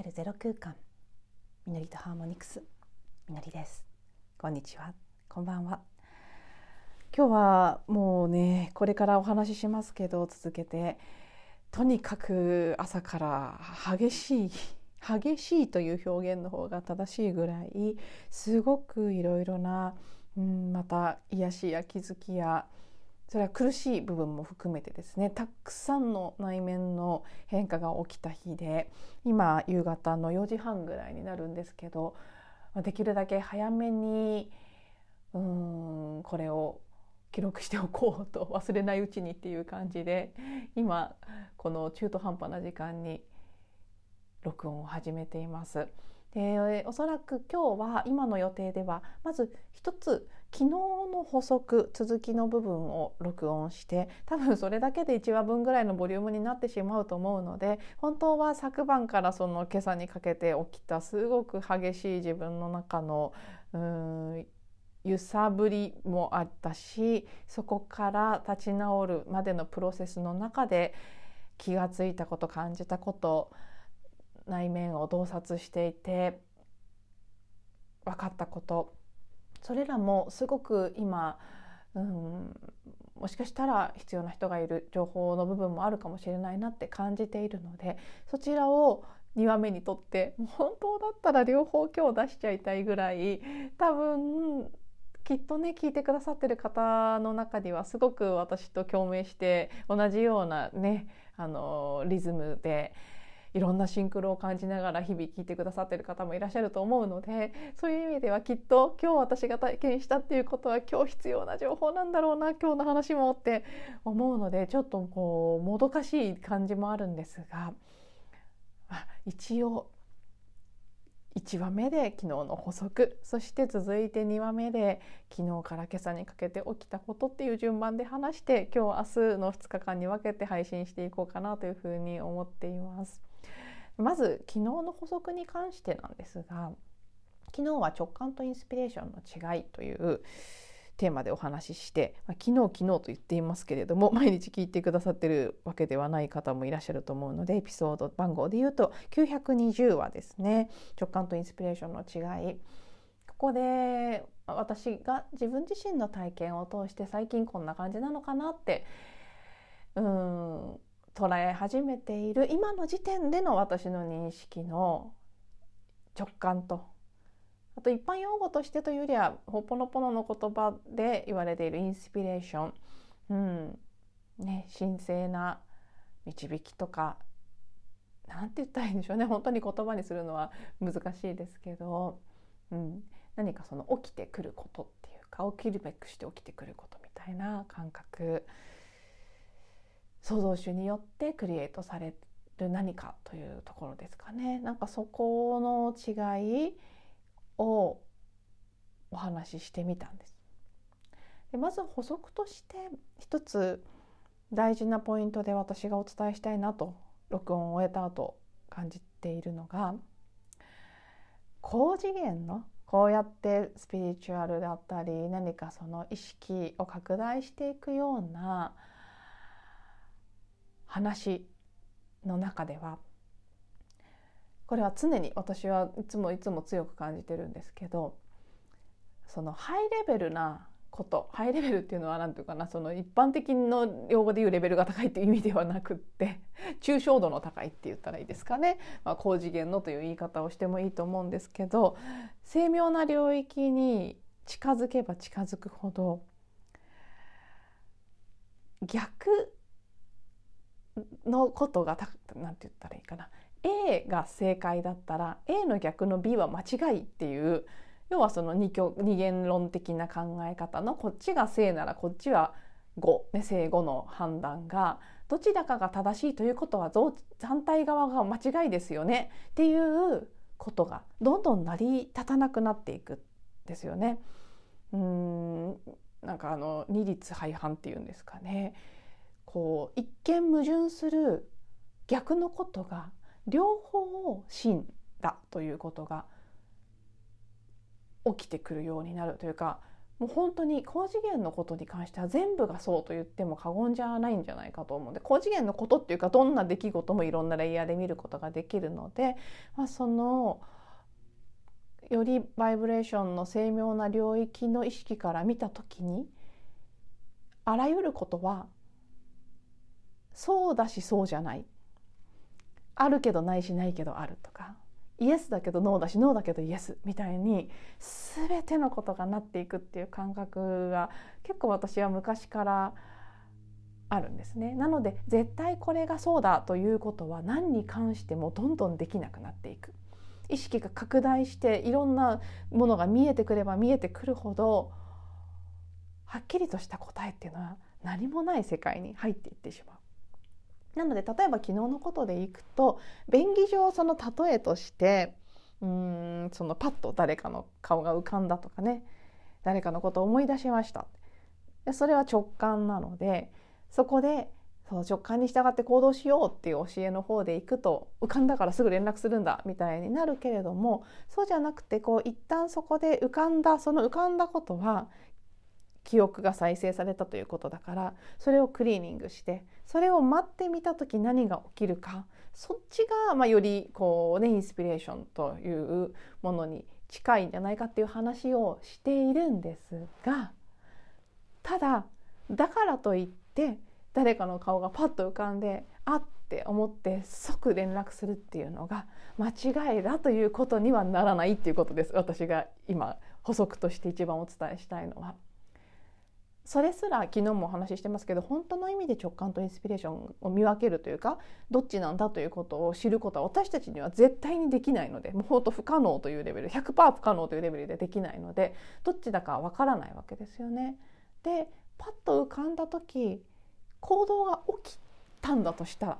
自分に帰るゼロ空間。みのりとハーモニクス。みのりです。こんにちは。こんばんは。今日はもうねこれからお話ししますけど続けて。とにかく朝から激しい激しいという表現の方が正しいぐらいすごくいろいろな、うん、また癒しや気づきやそれは苦しい部分も含めてですねたくさんの内面の変化が起きた日で今夕方の4時半ぐらいになるんですけどできるだけ早めにうんこれを記録しておこうと忘れないうちにっていう感じで今この中途半端な時間に録音を始めています。でおそらく今日は今の予定ではまず一つ昨日の補足続きの部分を録音して多分それだけで1話分ぐらいのボリュームになってしまうと思うので本当は昨晩からその今朝にかけて起きたすごく激しい自分の中のうん揺さぶりもあったしそこから立ち直るまでのプロセスの中で気が付いたこと感じたこと内面を洞察していて分かったこと。それらもすごく今、うん、もしかしたら必要な人がいる情報の部分もあるかもしれないなって感じているのでそちらを2話目にとって本当だったら両方今日出しちゃいたいぐらい多分きっとね聞いてくださってる方の中にはすごく私と共鳴して同じようなねあのリズムでいろんなシンクロを感じながら日々聞いてくださってる方もいらっしゃると思うのでそういう意味ではきっと今日私が体験したっていうことは今日必要な情報なんだろうな今日の話もって思うのでちょっとこうもどかしい感じもあるんですが一応1話目で昨日の補足そして続いて2話目で昨日から今朝にかけて起きたことっていう順番で話して今日明日の2日間に分けて配信していこうかなというふうに思っています。まず昨日の補足に関してなんですが昨日は直感とインスピレーションの違いというテーマでお話しして、まあ、昨日昨日と言っていますけれども 毎日聞いてくださってるわけではない方もいらっしゃると思うのでエピソード番号で言うと920話ですね直感とインスピレーションの違い。ここで私が自分自身の体験を通して最近こんな感じなのかなってうん捉え始めている今の時点での私の認識の直感とあと一般用語としてというよりはほぽのぽのの言葉で言われているインスピレーション、うん。ね、神聖な導きとか何て言ったらいいんでしょうね。本当に言葉にするのは難しいですけど、うん、何かその起きてくることっていうか起きるべくして起きてくることみたいな感覚。創造主によってクリエイトされる何かというところですかね。なんかそこの違いをお話ししてみたんです。でまず補足として一つ大事なポイントで私がお伝えしたいなと録音を終えた後感じているのが高次元のこうやってスピリチュアルだったり何かその意識を拡大していくような話の中ではこれは常に私はいつもいつも強く感じてるんですけどそのハイレベルなことハイレベルっていうのは何て言うかなその一般的の用語で言うレベルが高いっていう意味ではなくって抽象度の高いって言ったらいいですかね、まあ、高次元のという言い方をしてもいいと思うんですけど精妙な領域に近づけば近づくほど逆のことが何て言ったらいいかな A が正解だったら A の逆の B は間違いっていう要はその二二元論的な考え方のこっちが正ならこっちは5、ね、正誤の判断がどちらかが正しいということは反対側が間違いですよねっていうことがどんどん成り立たなくなっていくんですよね。うんなんかあの二律背反っていうんですかね。こう一見矛盾する逆のことが両方を真だということが起きてくるようになるというかもう本当に高次元のことに関しては全部がそうと言っても過言じゃないんじゃないかと思うんで高次元のことっていうかどんな出来事もいろんなレイヤーで見ることができるので、まあ、そのよりバイブレーションの精妙な領域の意識から見た時にあらゆることはそうだしそうじゃないあるけどないしないけどあるとかイエスだけどノーだしノーだけどイエスみたいに全てのことがなっていくっていう感覚が結構私は昔からあるんですね。なので絶対これがそうだということは何に関してもどんどんできなくなっていく。意識が拡大していろんなものが見えてくれば見えてくるほどはっきりとした答えっていうのは何もない世界に入っていってしまう。なので例えば昨日のことでいくと便宜上その例えとしてうんそのパッと誰かの顔が浮かんだとかね。誰かのことを思い出しました。それは直感なのでそこでそ直感に従って行動しようっていう教えの方でいくと浮かんだからすぐ連絡するんだみたいになるけれどもそうじゃなくてこう一旦そこで浮かんだその浮かんだことは記憶が再生されたということだからそれをクリーニングしてそれを待ってみた時何が起きるかそっちが、まあ、よりこうねインスピレーションというものに近いんじゃないかっていう話をしているんですがただだからといって誰かの顔がパッと浮かんであって思って即連絡するっていうのが間違いだということにはならないっていうことです私が今補足として一番お伝えしたいのは。それすら昨日もお話ししてますけど本当の意味で直感とインスピレーションを見分けるというかどっちなんだということを知ることは私たちには絶対にできないのでもうほんと不可能というレベル100%不可能というレベルでできないのでどっちだかわからないわけですよね。でパッと浮かんだ時行動が起きたんだとしたら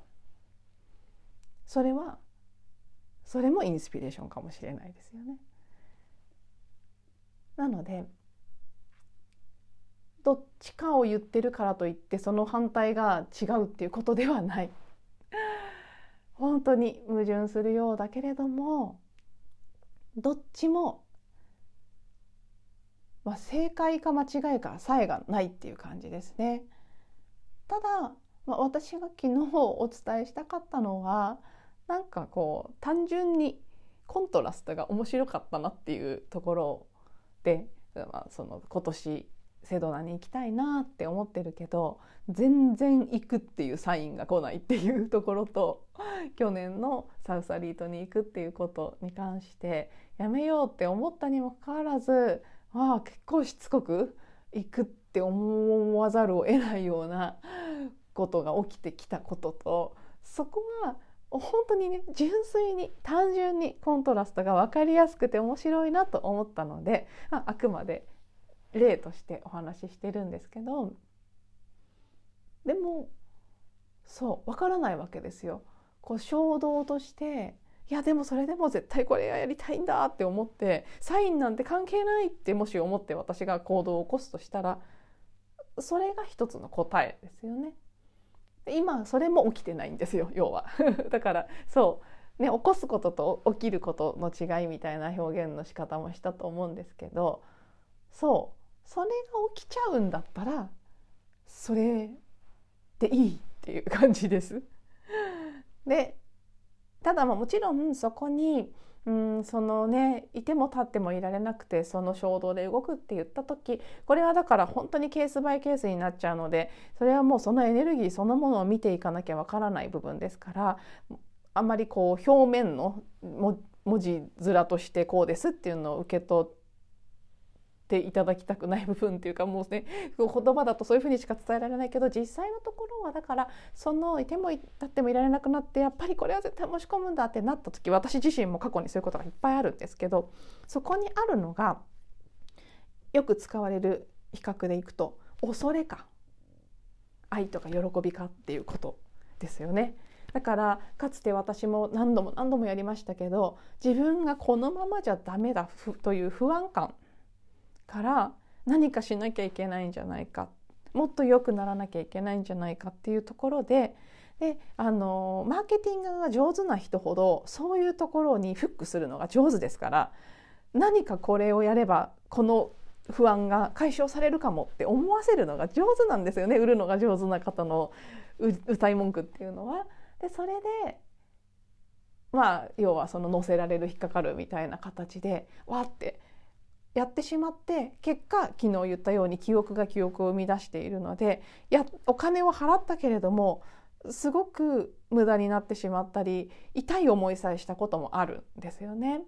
それはそれもインスピレーションかもしれないですよね。なのでどっちかを言ってるからといってその反対が違うっていうことではない本当に矛盾するようだけれどもどっちも、まあ、正解か間違いかさえがないっていう感じですね。ただ、まあ、私が昨日お伝えしたかったのはなんかこう単純にコントラストが面白かったなっていうところで、まあ、その今年セドナに行きたいなって思ってるけど全然行くっていうサインが来ないっていうところと 去年のサウサリートに行くっていうことに関してやめようって思ったにもかかわらずあ結構しつこく行くって思わざるを得ないような ことが起きてきたこととそこは本当にね純粋に単純にコントラストが分かりやすくて面白いなと思ったのでああくまで例としてお話ししてるんですけどでもそうわからないわけですよ。こう衝動としていやでもそれでも絶対これやりたいんだって思ってサインなんて関係ないってもし思って私が行動を起こすとしたらそれが一つの答えですよね。今それも起きてないんですよ要は だからそうね起こすことと起きることの違いみたいな表現の仕方もしたと思うんですけどそうそれが起きちゃうんだったらそれでいいっていう感じです。でただもちろんそこにうんそのねいても立ってもいられなくてその衝動で動くって言った時これはだから本当にケースバイケースになっちゃうのでそれはもうそのエネルギーそのものを見ていかなきゃわからない部分ですからあんまりこう表面の文字面としてこうですっていうのを受け取ってていただきたくない部分っていうかもうね言葉だとそういうふうにしか伝えられないけど実際のところはだからそのいても立ってもいられなくなってやっぱりこれは絶対申し込むんだってなった時私自身も過去にそういうことがいっぱいあるんですけどそこにあるのがよく使われる比較でいくと恐れか愛とか喜びかっていうことですよね。だからかつて私も何度も何度もやりましたけど自分がこのままじゃダメだという不安感から何かしなきゃいけないんじゃないかもっと良くならなきゃいけないんじゃないかっていうところでであのマーケティングが上手な人ほどそういうところにフックするのが上手ですから何かこれをやればこの不安が解消されるかもって思わせるのが上手なんですよね売るのが上手な方の歌い文句っていうのは。でそれでまあ要はその乗せられる引っかかるみたいな形でわってやってしまって結果昨日言ったように記憶が記憶を生み出しているのでやお金を払ったけれどもすごく無駄になってしまったり痛い思いさえしたこともあるんですよね。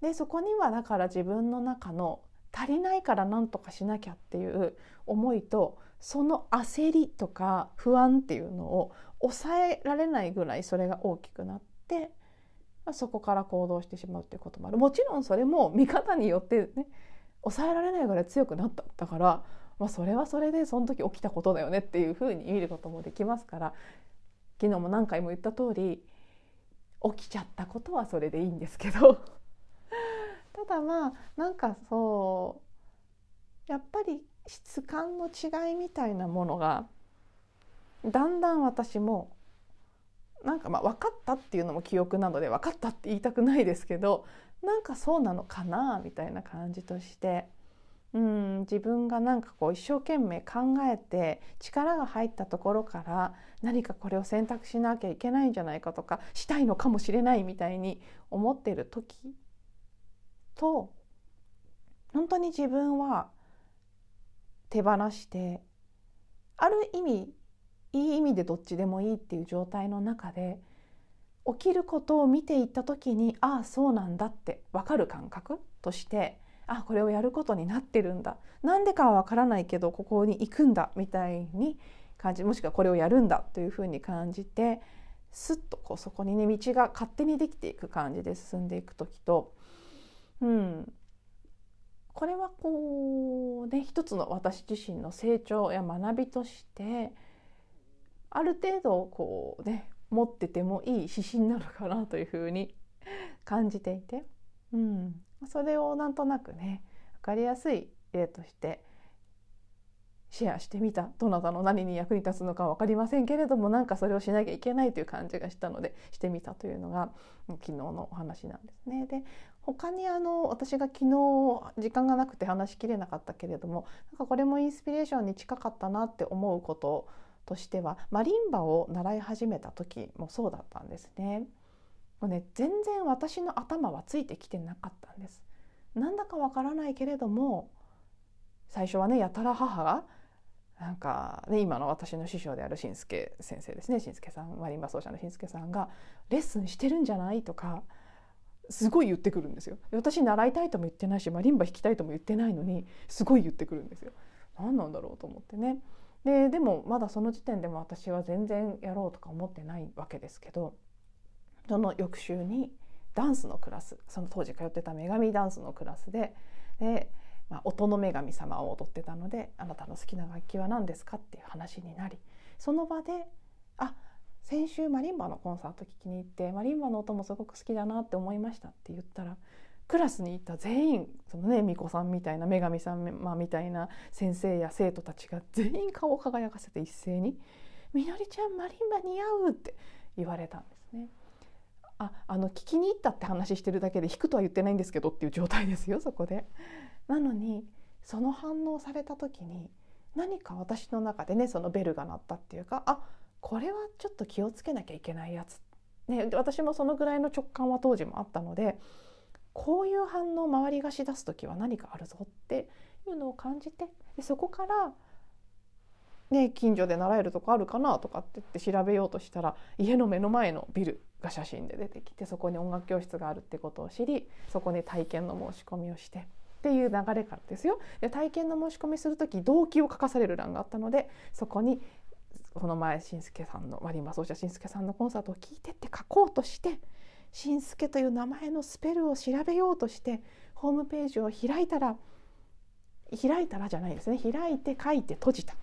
でそこにはだから自分の中の足りないから何とかしなきゃっていう思いとその焦りとか不安っていうのを抑えられないぐらいそれが大きくなってそこから行動してしまうっていうこともある。もちろんそれも見方によってね抑えられないぐらい強くなった。だから、まあ、それはそれでその時起きたことだよねっていうふうに見ることもできますから昨日も何回も言った通り起きちゃったことはそれでいいんですけど。ただまあなんかそうやっぱり質感の違いみたいなものがだんだん私もなんかまあ分かったっていうのも記憶なので分かったって言いたくないですけどなんかそうなのかなみたいな感じとしてうん自分がなんかこう一生懸命考えて力が入ったところから何かこれを選択しなきゃいけないんじゃないかとかしたいのかもしれないみたいに思ってる時と本当に自分は手放してある意味いい意味でどっちでもいいっていう状態の中で起きることを見ていった時にああそうなんだって分かる感覚としてあこれをやることになってるんだ。なんでかは分からないけどここに行くんだみたいに感じもしくはこれをやるんだというふうに感じてすっとこうそこにね道が勝手にできていく感じで進んでいく時と、うん、これはこうね一つの私自身の成長や学びとしてある程度こうね持っててもいい指針なのかなというふうに感じていて、うん、それをなんとなくね分かりやすい例としてシェアしてみたどなたの何に役に立つのか分かりませんけれどもなんかそれをしなきゃいけないという感じがしたのでしてみたというのが昨日のお話なんですね。で他にあの私が昨日時間がなくて話しきれなかったけれどもなんかこれもインスピレーションに近かったなって思うこととしてはマリンバを習い始めた時もそうだったんですね。もうね全然私の頭はついてきてなかったんです。なんだかわからないけれども最初はねやたら母がなんか、ね、今の私の師匠であるしんすけ先生ですねしんすけさんマリンバ奏者のしんすけさんが「レッスンしてるんじゃない?」とかすごい言ってくるんですよ。私習いたいとも言ってないしマリンバ弾きたいとも言ってないのにすごい言ってくるんですよ。何なんだろうと思ってね。ででもまだその時点でも私は全然やろうとか思ってないわけですけどその翌週にダンスのクラスその当時通ってた女神ダンスのクラスでで、まあ、音の女神様を踊ってたので「あなたの好きな楽器は何ですか?」っていう話になりその場で「あ先週マリンバのコンサート聴きに行ってマリンバの音もすごく好きだなって思いました」って言ったらクラスにいた全員そのね巫女さんみたいな女神さん、みたいな先生や生徒たちが全員顔を輝かせて一斉に「みのりちゃんマリンバ似合う」って言われたんですね。ああの聞きに行ったって話してるだけで弾くとは言ってないんですけどっていう状態ですよそこで。なのにその反応された時に何か私の中でねそのベルが鳴ったっていうかあこれはちょっと気をつけなきゃいけないやつ、ね、私もそのぐらいの直感は当時もあったのでこういう反応周りがしだす時は何かあるぞっていうのを感じてでそこから、ね、近所で習えるとこあるかなとかって言って調べようとしたら家の目の前のビルが写真で出てきてそこに音楽教室があるってことを知りそこに体験の申し込みをして。っていう流れからですよで体験の申し込みする時動機を書かされる欄があったのでそこにこの前しんすけさんのマリンバ奏者しんすけさんのコンサートを聞いてって書こうとしてしんすけという名前のスペルを調べようとしてホームページを開いたら開いたらじゃないですね。開いて書いて閉じた。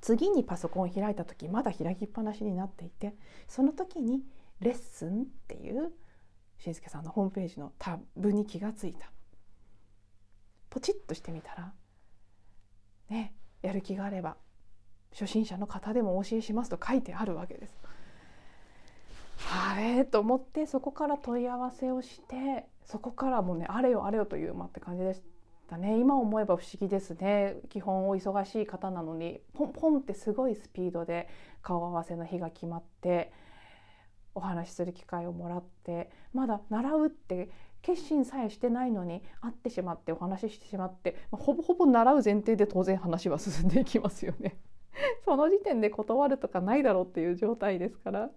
次にパソコンを開いた時まだ開きっぱなしになっていてその時に「レッスン」っていうしんすけさんのホームページのタブに気がついた。ポチッとしてみたらねやる気があれば初心者の方でもお教えしますと書いてあるわけです。あれ？と思ってそこから問い合わせをしてそこからもうねあれよあれよという間って感じでしたね。今思えば不思議ですね。基本お忙しい方なのにポンポンってすごいスピードで顔合わせの日が決まってお話しする機会をもらってまだ習うって決心さえしてないのに会ってしまってお話ししてしまって、ま、ほぼほぼ習う前提で当然話は進んでいきますよね。その時点で断るとかないだろうっていう状態ですから。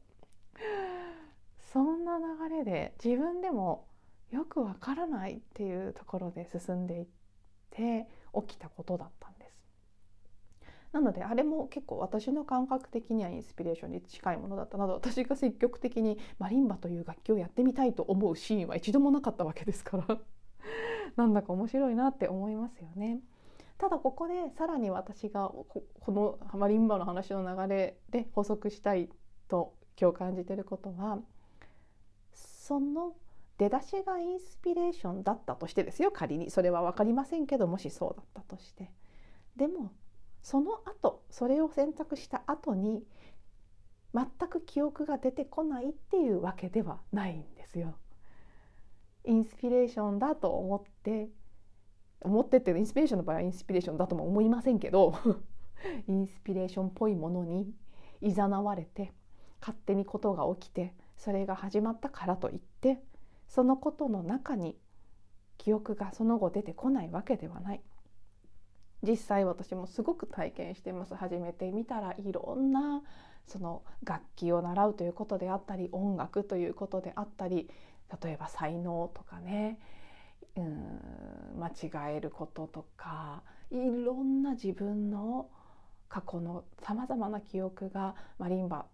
そんな流れで自分でもよくわからないっていうところで進んでいって起きたことだったんです。なのであれも結構私の感覚的にはインスピレーションに近いものだったなど私が積極的にマリンバという楽器をやってみたいと思うシーンは一度もなかったわけですから なんだか面白いなって思いますよね。ただここでさらに私がこのマリンバの話の流れで補足したいと今日感じてることはその出だしがインスピレーションだったとしてですよ仮にそれは分かりませんけどもしそうだったとしてでもその後それを選択した後に全く記憶が出てこないっていうわけではないんですよ。インスピレーションだと思って思ってってインスピレーションの場合はインスピレーションだとも思いませんけど インスピレーションっぽいものにいざなわれて勝手にことが起きてそれが始まったからといってそのことの中に記憶がその後出てこないわけではない。実際私もすごく体験してます始めてみたらいろんなその楽器を習うということであったり音楽ということであったり例えば才能とかねうん間違えることとかいろんな自分の過去のさまざまな記憶がマリンバ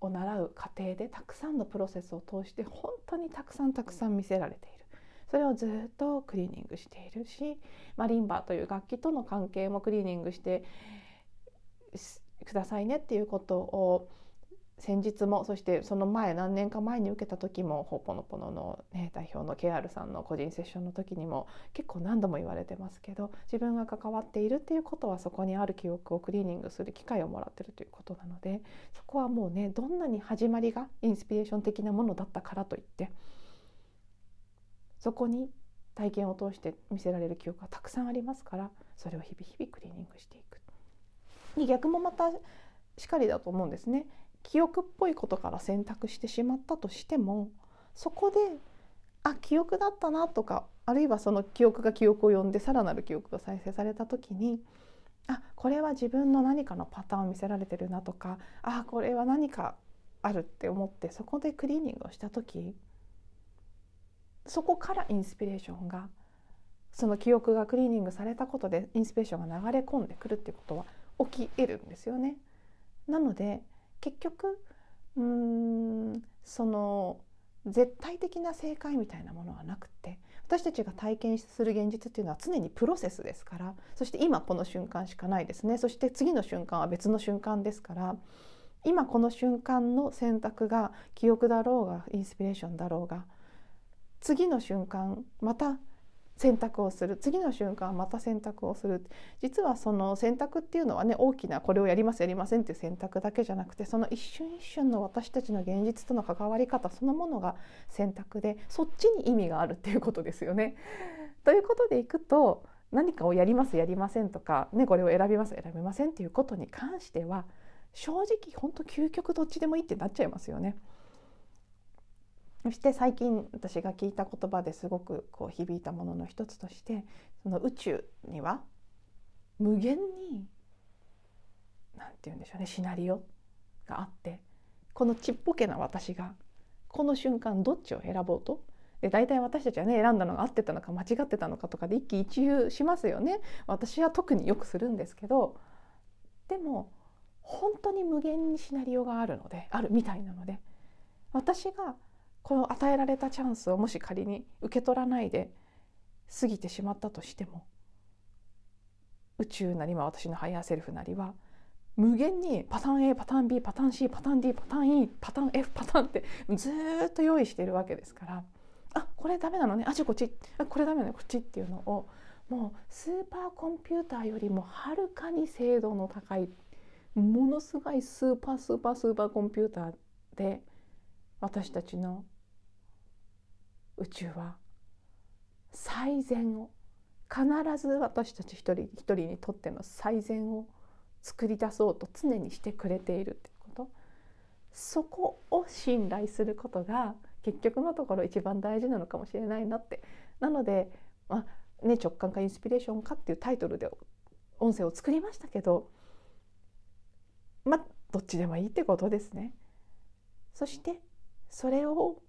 を習う過程でたくさんのプロセスを通して本当にたくさんたくさん見せられている。それをずっとクリーニングしているしまあリンバという楽器との関係もクリーニングしてくださいねっていうことを先日もそしてその前何年か前に受けた時もほぽのぽのの、ね、代表のケアルさんの個人セッションの時にも結構何度も言われてますけど自分が関わっているっていうことはそこにある記憶をクリーニングする機会をもらってるということなのでそこはもうねどんなに始まりがインスピレーション的なものだったからといってそこに体験を通して見せられる記憶がたくさんありますからそれを日々日々クリーニングしていく。逆もまたしかりだと思うんですね。記憶っぽいことから選択してしまったとしてもそこであ記憶だったなとかあるいはその記憶が記憶を呼んでさらなる記憶が再生された時にあこれは自分の何かのパターンを見せられてるなとかあこれは何かあるって思ってそこでクリーニングをした時そこからインスピレーションがその記憶がクリーニングされたことでインスピレーションが流れ込んでくるっていうことは起き得るんですよね。なので結局うーんその絶対的な正解みたいなものはなくて私たちが体験する現実っていうのは常にプロセスですからそして今この瞬間しかないですね。そして次の瞬間は別の瞬間ですから今この瞬間の選択が記憶だろうがインスピレーションだろうが次の瞬間また選択をする次の瞬間また選択をする実はその選択っていうのはね大きなこれをやりますやりませんっていう選択だけじゃなくてその一瞬一瞬の私たちの現実との関わり方そのものが選択でそっちに意味があるっていうことですよね。ということでいくと何かをやりますやりませんとか、ね、これを選びます選びませんっていうことに関しては正直本当究極どっちでもいいってなっちゃいますよね。そして最近私が聞いた言葉ですごくこう響いたものの一つとしてその宇宙には無限に何て言うんでしょうねシナリオがあってこのちっぽけな私がこの瞬間どっちを選ぼうと？で大体私たちはね選んだのが合ってたのか間違ってたのかとかで一喜一憂しますよね。私は特によくするんですけどでも本当に無限にシナリオがあるのであるみたいなので私がこの与えられたチャンスをもし仮に受け取らないで過ぎてしまったとしても宇宙なりま私のハイヤーセルフなりは無限にパターン A パターン B パターン C パターン D パターン E パターン F パターンってずっと用意してるわけですからあこれダメなのね。あじゃこっち。あこれダメなの。こっちっていうのをもうスーパーコンピューターよりもはるかに精度の高いものすごいスーパースーパースーパーコンピューターで私たちの宇宙は最善を必ず私たち一人一人にとっての最善を作り出そうと常にしてくれているってことそこを信頼することが結局のところ一番大事なのかもしれないなってなので、まあね、直感かインスピレーションかっていうタイトルで音声を作りましたけどまあどっちでもいいってことですね。そしてそれを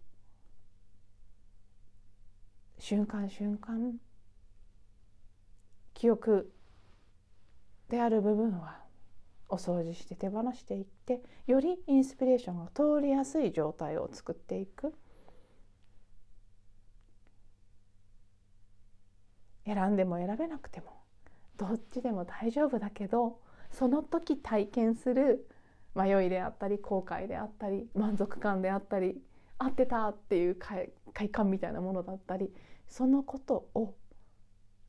瞬間瞬間記憶である部分はお掃除して手放していってよりインスピレーションが通りやすい状態を作っていく。選んでも選べなくてもどっちでも大丈夫だけどその時体験する迷いであったり後悔であったり満足感であったり合ってたっていう快感みたいなものだったりそのことを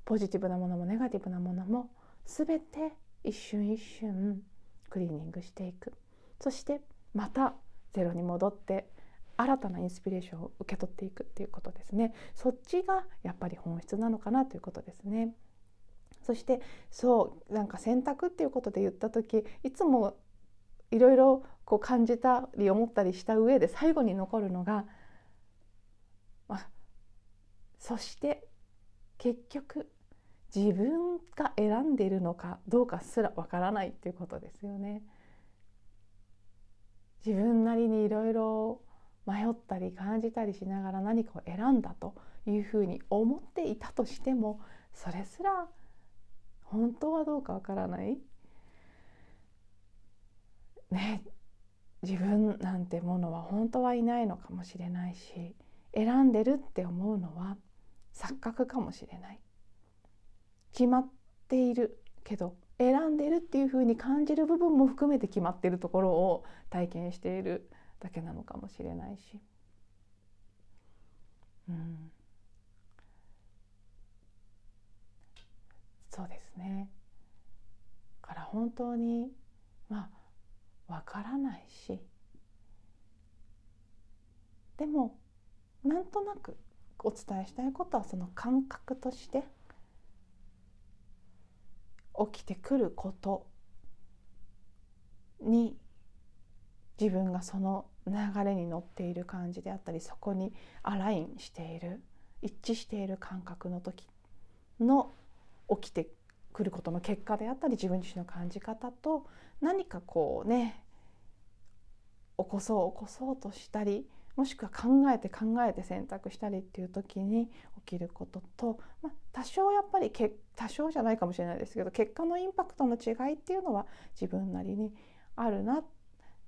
ポジティブなものもネガティブなものも全て一瞬一瞬クリーニングしていく。そしてまたゼロに戻って新たなインスピレーションを受け取っていくっていうことですね。そっちがやっぱり本質なのかなということですね。そしてそうなんか選択っていうことで言った時いつもいろいろこう感じたり思ったりした上で最後に残るのが、まあ、そして結局自分が選んでいるのかどうかすらわからないっていうことですよね。自分なりにいろいろ迷ったり感じたりしながら何かを選んだというふうに思っていたとしてもそれすら本当はどうかわからないね自分なんてものは本当はいないのかもしれないし選んでるって思うのは錯覚かもしれない。決まっているけど選んでるっていうふうに感じる部分も含めて決まってるところを体験しているだけなのかもしれないし、うん、そうですね。から本当にまあわからないし。でもなんとなくお伝えしたいことはその感覚として起きてくることに自分がその流れに乗っている感じであったりそこにアラインしている一致している感覚の時の起きてくることの結果であったり自分自身の感じ方と何かこうね起こそう起こそうとしたりもしくは考えて考えて選択したりっていう時に起きることと、まあ、多少やっぱり多少じゃないかもしれないですけど結果のインパクトの違いっていうのは自分なりにあるな。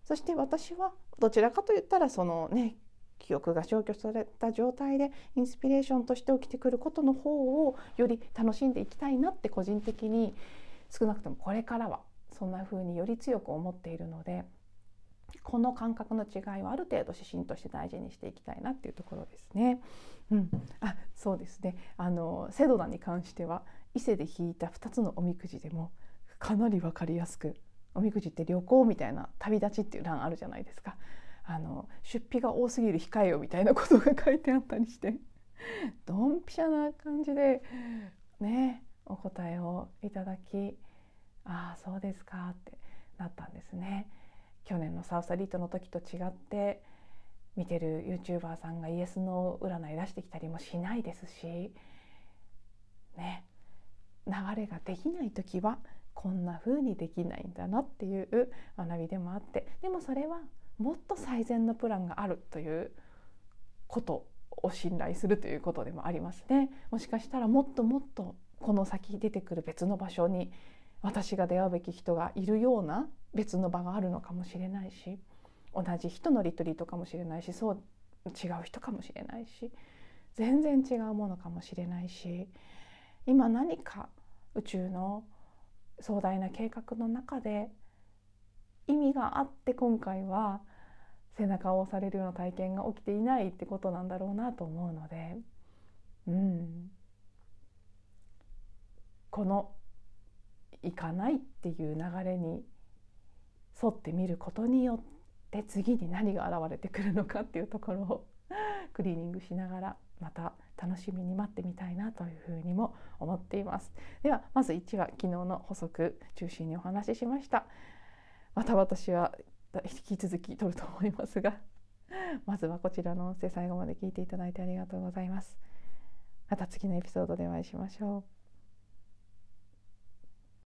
そして私はどちらかといったらそのね記憶が消去された状態でインスピレーションとして起きてくることの方をより楽しんでいきたいなって個人的に少なくともこれからはそんな風により強く思っているのでこの感覚の違いはある程度指針として大事にしていきたいなっていうところですね。うん、あそうですねあのセドナに関しては伊勢で引いた2つのおみくじでもかなり分かりやすくおみくじって旅行みたいな旅立ちっていう欄あるじゃないですか。あの出費が多すぎる控えよみたいなことが書いてあったりしてドンピシャな感じでねお答えをいただきああそうですかってなったんですね。去年のサウスアリートの時と違って見てる YouTuber さんがイエスの占い出してきたりもしないですしね流れができない時はこんな風にできないんだなっていう学びでもあってでもそれはもっと最善のプランがあるということを信頼するということでもありますね。もしかしたらもっともっとこの先出てくる別の場所に私が出会うべき人がいるような別の場があるのかもしれないし同じ人のリトリートかもしれないしそう違う人かもしれないし全然違うものかもしれないし今何か宇宙の壮大な計画の中で意味があって今回は背中を押されるような体験が起きていないってことなんだろうなと思うので、うん、この行かないっていう流れに沿ってみることによって次に何が現れてくるのかっていうところを クリーニングしながらまた楽しみに待ってみたいなというふうにも思っています。ではまず1話昨日の補足中心にお話ししました。また私は引き続き撮ると思いますが まずはこちらの音声最後まで聞いていただいてありがとうございます。また次のエピソードでお会いしましょう。